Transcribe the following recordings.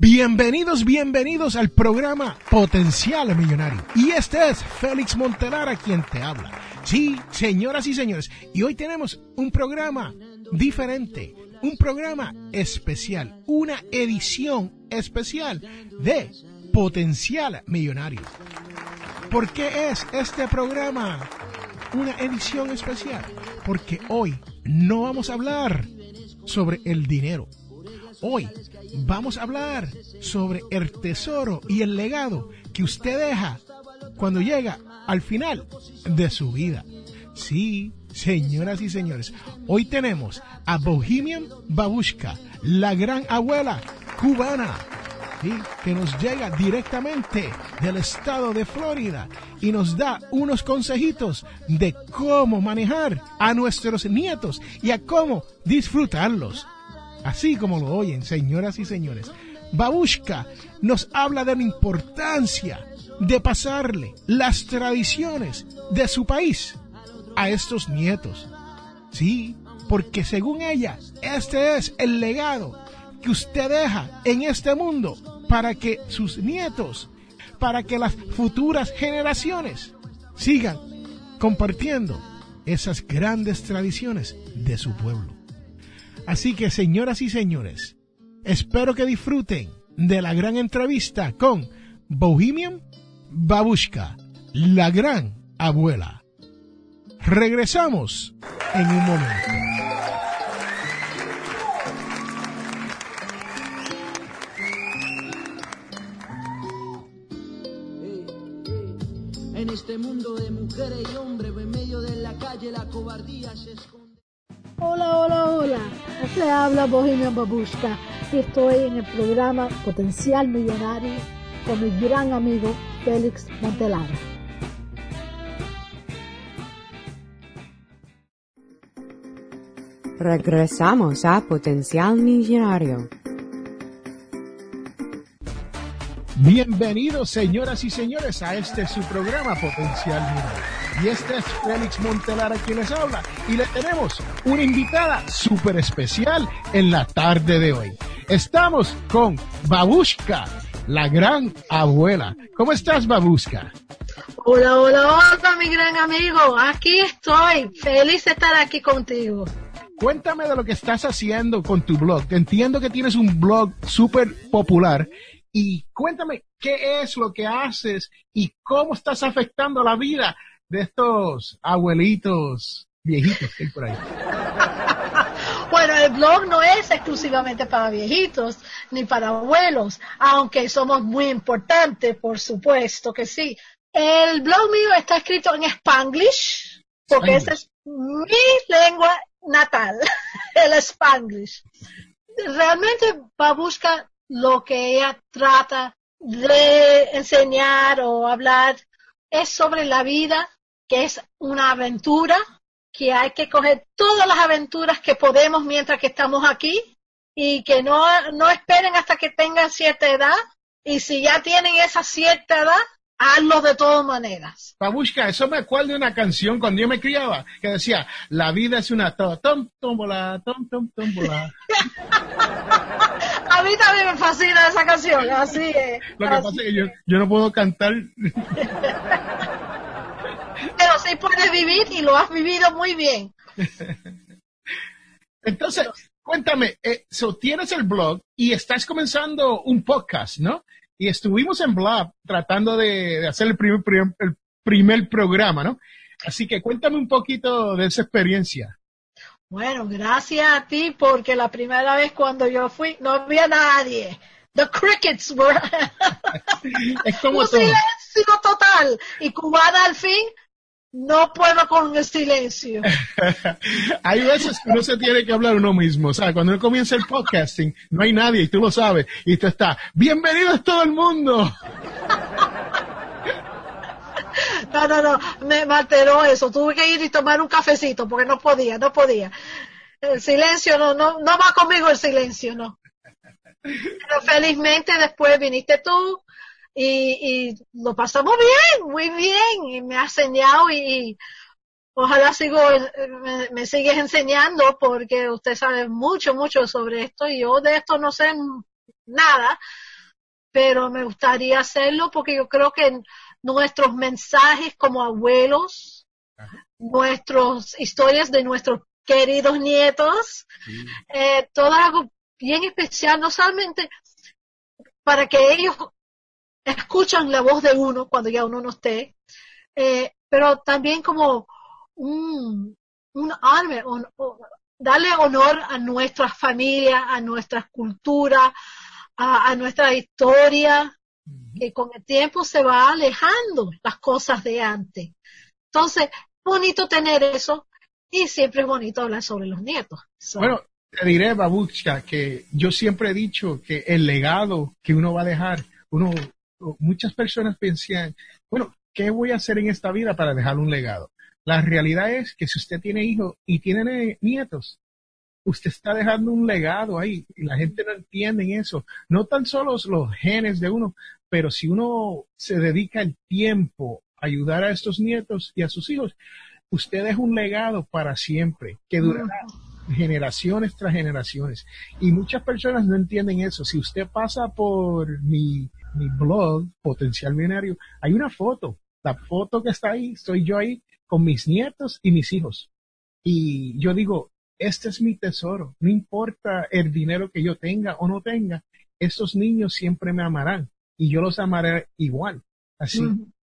Bienvenidos, bienvenidos al programa Potencial Millonario. Y este es Félix Montelara quien te habla. Sí, señoras y señores, y hoy tenemos un programa diferente, un programa especial, una edición especial de Potencial Millonario. ¿Por qué es este programa una edición especial? Porque hoy no vamos a hablar sobre el dinero. Hoy vamos a hablar sobre el tesoro y el legado que usted deja cuando llega al final de su vida. Sí, señoras y señores, hoy tenemos a Bohemian Babushka, la gran abuela cubana, que nos llega directamente del estado de Florida y nos da unos consejitos de cómo manejar a nuestros nietos y a cómo disfrutarlos. Así como lo oyen, señoras y señores. Babushka nos habla de la importancia de pasarle las tradiciones de su país a estos nietos. Sí, porque según ella, este es el legado que usted deja en este mundo para que sus nietos, para que las futuras generaciones sigan compartiendo esas grandes tradiciones de su pueblo. Así que, señoras y señores, espero que disfruten de la gran entrevista con Bohemian Babushka, la gran abuela. Regresamos en un momento. En este mundo de mujeres y hombres, en medio de la calle la cobardía se esconde. Hola, hola, hola. Se habla Bohemian Babushka y estoy en el programa Potencial Millonario con mi gran amigo Félix Montelara. Regresamos a Potencial Millonario. Bienvenidos, señoras y señores, a este su programa Potencial Millonario. Y este es Félix Montelara quien les habla. Y le tenemos una invitada súper especial en la tarde de hoy. Estamos con Babushka, la gran abuela. ¿Cómo estás, Babushka? Hola, hola, hola, mi gran amigo. Aquí estoy. Feliz de estar aquí contigo. Cuéntame de lo que estás haciendo con tu blog. Entiendo que tienes un blog súper popular. Y cuéntame qué es lo que haces y cómo estás afectando la vida de estos abuelitos viejitos que hay por ahí. Bueno, el blog no es exclusivamente para viejitos ni para abuelos, aunque somos muy importantes, por supuesto que sí. El blog mío está escrito en Spanglish, porque esa es mi lengua natal, el Spanglish. Realmente va a buscar lo que ella trata de enseñar o hablar es sobre la vida, que es una aventura, que hay que coger todas las aventuras que podemos mientras que estamos aquí y que no, no esperen hasta que tengan cierta edad. Y si ya tienen esa cierta edad, hazlo de todas maneras. Babushka, eso me acuerdo de una canción cuando yo me criaba que decía, la vida es una to tom tómbola, tom tom tómbola. A mí también me fascina esa canción, así es. Lo que así pasa es que yo, yo no puedo cantar. Pero sí puedes vivir y lo has vivido muy bien. Entonces, cuéntame, eh, so, tienes el blog y estás comenzando un podcast, ¿no? Y estuvimos en Blab tratando de, hacer el primer, el primer programa, ¿no? Así que cuéntame un poquito de esa experiencia. Bueno, gracias a ti porque la primera vez cuando yo fui no había nadie. The crickets were es como un silencio total y cubana al fin no puedo con el silencio. hay veces que uno se tiene que hablar uno mismo. O sea, cuando uno comienza el podcasting, no hay nadie y tú lo sabes. Y tú estás, bienvenidos todo el mundo. No, no, no, me, alteró eso. Tuve que ir y tomar un cafecito porque no podía, no podía. El silencio, no, no, no va conmigo el silencio, no. Pero felizmente después viniste tú y, y lo pasamos bien, muy bien. Y me has enseñado y, ojalá sigo, me, me, sigues enseñando porque usted sabe mucho, mucho sobre esto y yo de esto no sé nada, pero me gustaría hacerlo porque yo creo que nuestros mensajes como abuelos, nuestras historias de nuestros queridos nietos, eh, todo algo bien especial, no solamente para que ellos escuchan la voz de uno cuando ya uno no esté, eh, pero también como un, un darle honor a nuestra familia, a nuestra cultura, a nuestra historia, que con el tiempo se va alejando las cosas de antes. Entonces, bonito tener eso y siempre es bonito hablar sobre los nietos. Bueno, te diré, Babuchka, que yo siempre he dicho que el legado que uno va a dejar, uno, muchas personas piensan, bueno, ¿qué voy a hacer en esta vida para dejar un legado? La realidad es que si usted tiene hijos y tiene nietos, usted está dejando un legado ahí y la gente no entiende eso. No tan solo los genes de uno, pero si uno se dedica el tiempo a ayudar a estos nietos y a sus hijos, usted deja un legado para siempre que durará generaciones tras generaciones. Y muchas personas no entienden eso. Si usted pasa por mi, mi blog, Potencial Binario, hay una foto. La foto que está ahí, estoy yo ahí con mis nietos y mis hijos. Y yo digo, este es mi tesoro. No importa el dinero que yo tenga o no tenga, estos niños siempre me amarán y yo los amaré igual. Así,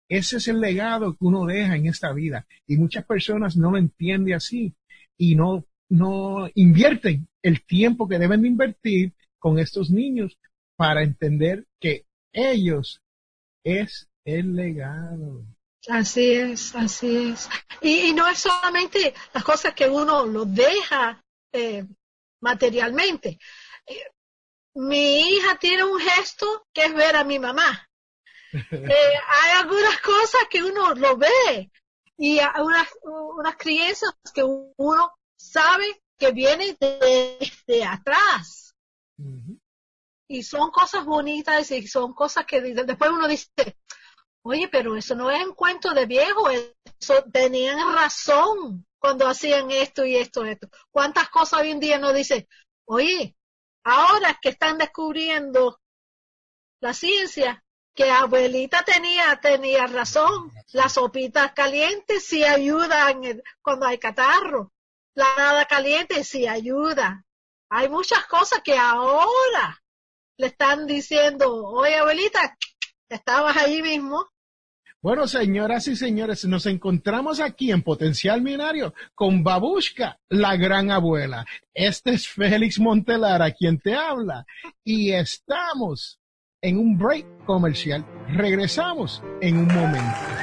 ese es el legado que uno deja en esta vida y muchas personas no lo entienden así y no, no invierten el tiempo que deben de invertir con estos niños para entender que ellos es el legado. Así es, así es. Y, no es solamente las cosas que uno lo deja eh, materialmente. Eh, mi hija tiene un gesto que es ver a mi mamá. Eh, hay algunas cosas que uno lo ve y hay unas, unas creencias que uno sabe que vienen de, atrás. Y son cosas bonitas y son cosas que después uno dice, Oye, pero eso no es un cuento de viejo, eso tenían razón cuando hacían esto y esto, esto. ¿Cuántas cosas hoy en día no dice, oye, ahora que están descubriendo la ciencia, que abuelita tenía, tenía razón, las sopitas calientes sí ayudan cuando hay catarro, la nada caliente sí ayuda. Hay muchas cosas que ahora le están diciendo, oye abuelita, estabas ahí mismo bueno, señoras y señores, nos encontramos aquí en Potencial Minario con Babushka, la gran abuela. Este es Félix Montelara quien te habla y estamos en un break comercial. Regresamos en un momento.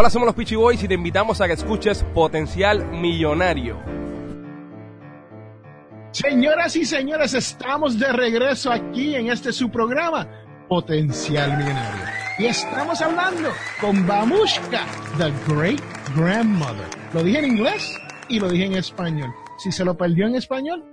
Hola, somos los Peachy Boys y te invitamos a que escuches Potencial Millonario Señoras y señores, estamos de regreso aquí en este su programa, Potencial Millonario. Y estamos hablando con Bamushka, the Great Grandmother. Lo dije en inglés y lo dije en español. Si se lo perdió en español,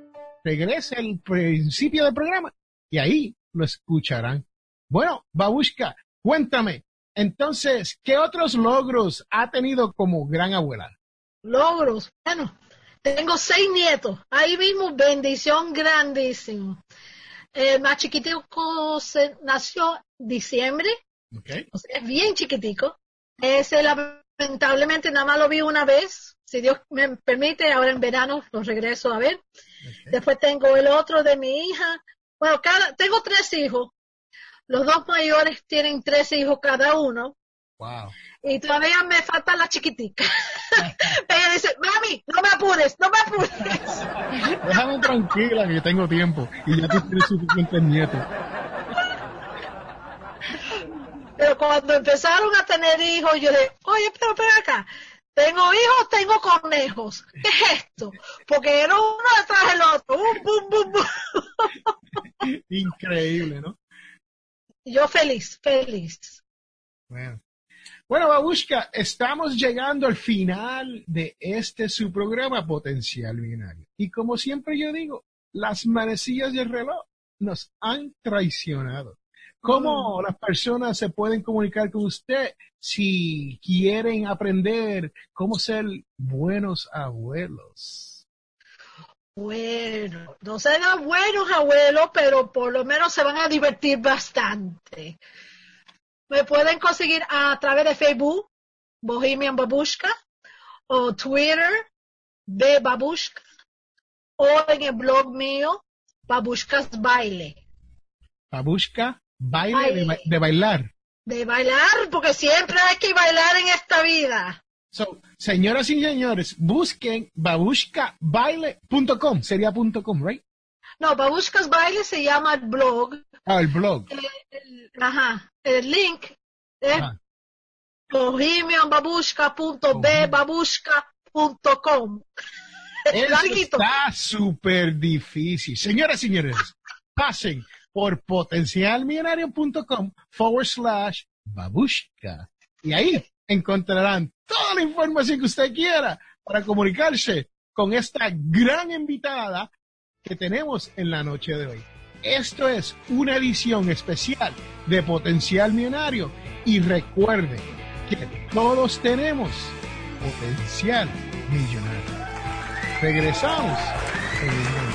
regrese al principio del programa y ahí lo escucharán. Bueno, Babushka, cuéntame, entonces, ¿qué otros logros ha tenido como gran abuela? Logros, bueno, tengo seis nietos, ahí mismo bendición grandísimo. El más chiquitico se nació diciembre, Okay. o sea, es bien chiquitico. Ese lamentablemente nada más lo vi una vez, si Dios me permite, ahora en verano lo regreso a ver. Después tengo el otro de mi hija. Bueno, cada, tengo tres hijos. Los dos mayores tienen tres hijos cada uno. Wow. Y todavía me falta la chiquitica. Ella dice, mami, no me apures, no me apures. Déjame tranquila que yo tengo tiempo y ya tú tienes suficientes nietos. Pero cuando empezaron a tener hijos, yo le oye, pero espera acá. Tengo hijos, tengo conejos. ¿Qué es esto? Porque era uno detrás del otro. Bum, bum, bum, bum. Increíble, ¿no? Yo feliz, feliz. Bueno. Bueno, Babushka, estamos llegando al final de este su programa Potencial Binario. Y como siempre yo digo, las manecillas del reloj nos han traicionado. ¿Cómo las personas se pueden comunicar con usted si quieren aprender cómo ser buenos abuelos? Bueno, no serán buenos abuelos, pero por lo menos se van a divertir bastante. Me pueden conseguir a través de Facebook, Bohemian Babushka, o Twitter, B Babushka, o en el blog mío, Babushkas Baile. Babushka, baile, Baile. De, ba- de bailar. De bailar, porque siempre hay que bailar en esta vida. So, señoras y señores, busquen babushkabaile.com. Sería punto .com, right? No, Babushkas Baile se llama el blog. Ah, el blog. El- ajá, el link es Ah, bohemianbabushka.bbabushka.com. Está súper difícil. Señoras y señores, pasen por potencialmillonario.com forward slash babushka. Y ahí encontrarán toda la información que usted quiera para comunicarse con esta gran invitada que tenemos en la noche de hoy. Esto es una edición especial de Potencial Millonario y recuerde que todos tenemos potencial millonario. Regresamos en un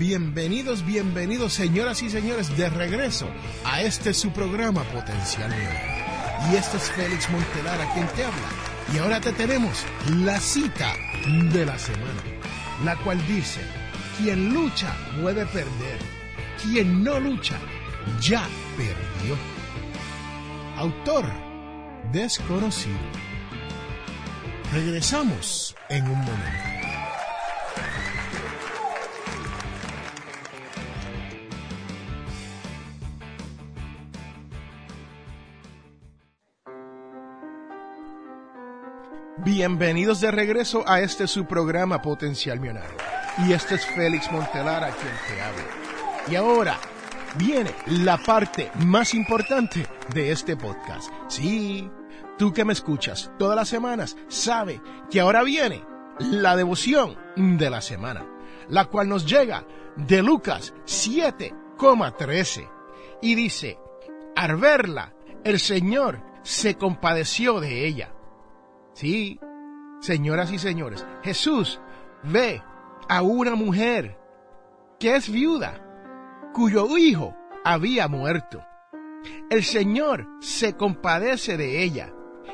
Bienvenidos, bienvenidos, señoras y señores, de regreso a este su programa Potencial. Y este es Félix Montelara quien te habla. Y ahora te tenemos la cita de la semana, la cual dice, quien lucha puede perder, quien no lucha ya perdió. Autor desconocido. Regresamos en un momento. Bienvenidos de regreso a este su programa Potencial Millonario. Y este es Félix Montelara quien te habla. Y ahora viene la parte más importante de este podcast. Sí, tú que me escuchas todas las semanas, sabe que ahora viene la devoción de la semana, la cual nos llega de Lucas 7,13 y dice, al verla, el Señor se compadeció de ella. Sí, señoras y señores, Jesús ve a una mujer que es viuda, cuyo hijo había muerto. El Señor se compadece de ella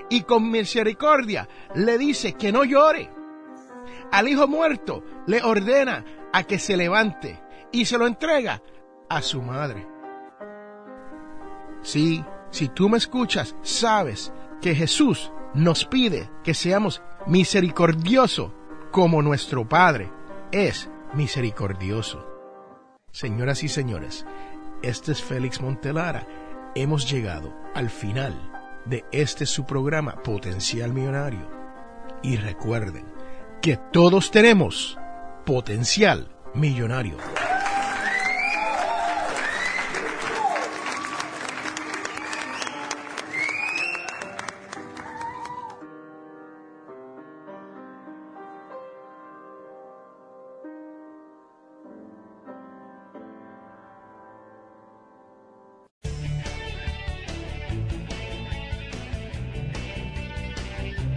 y con misericordia le dice que no llore. Al hijo muerto le ordena a que se levante y se lo entrega a su madre. Sí, si tú me escuchas, sabes que Jesús nos pide que seamos misericordiosos como nuestro Padre es misericordioso. Señoras y señores, este es Félix Montelara. Hemos llegado al final de este su programa Potencial Millonario. Y recuerden que todos tenemos potencial millonario.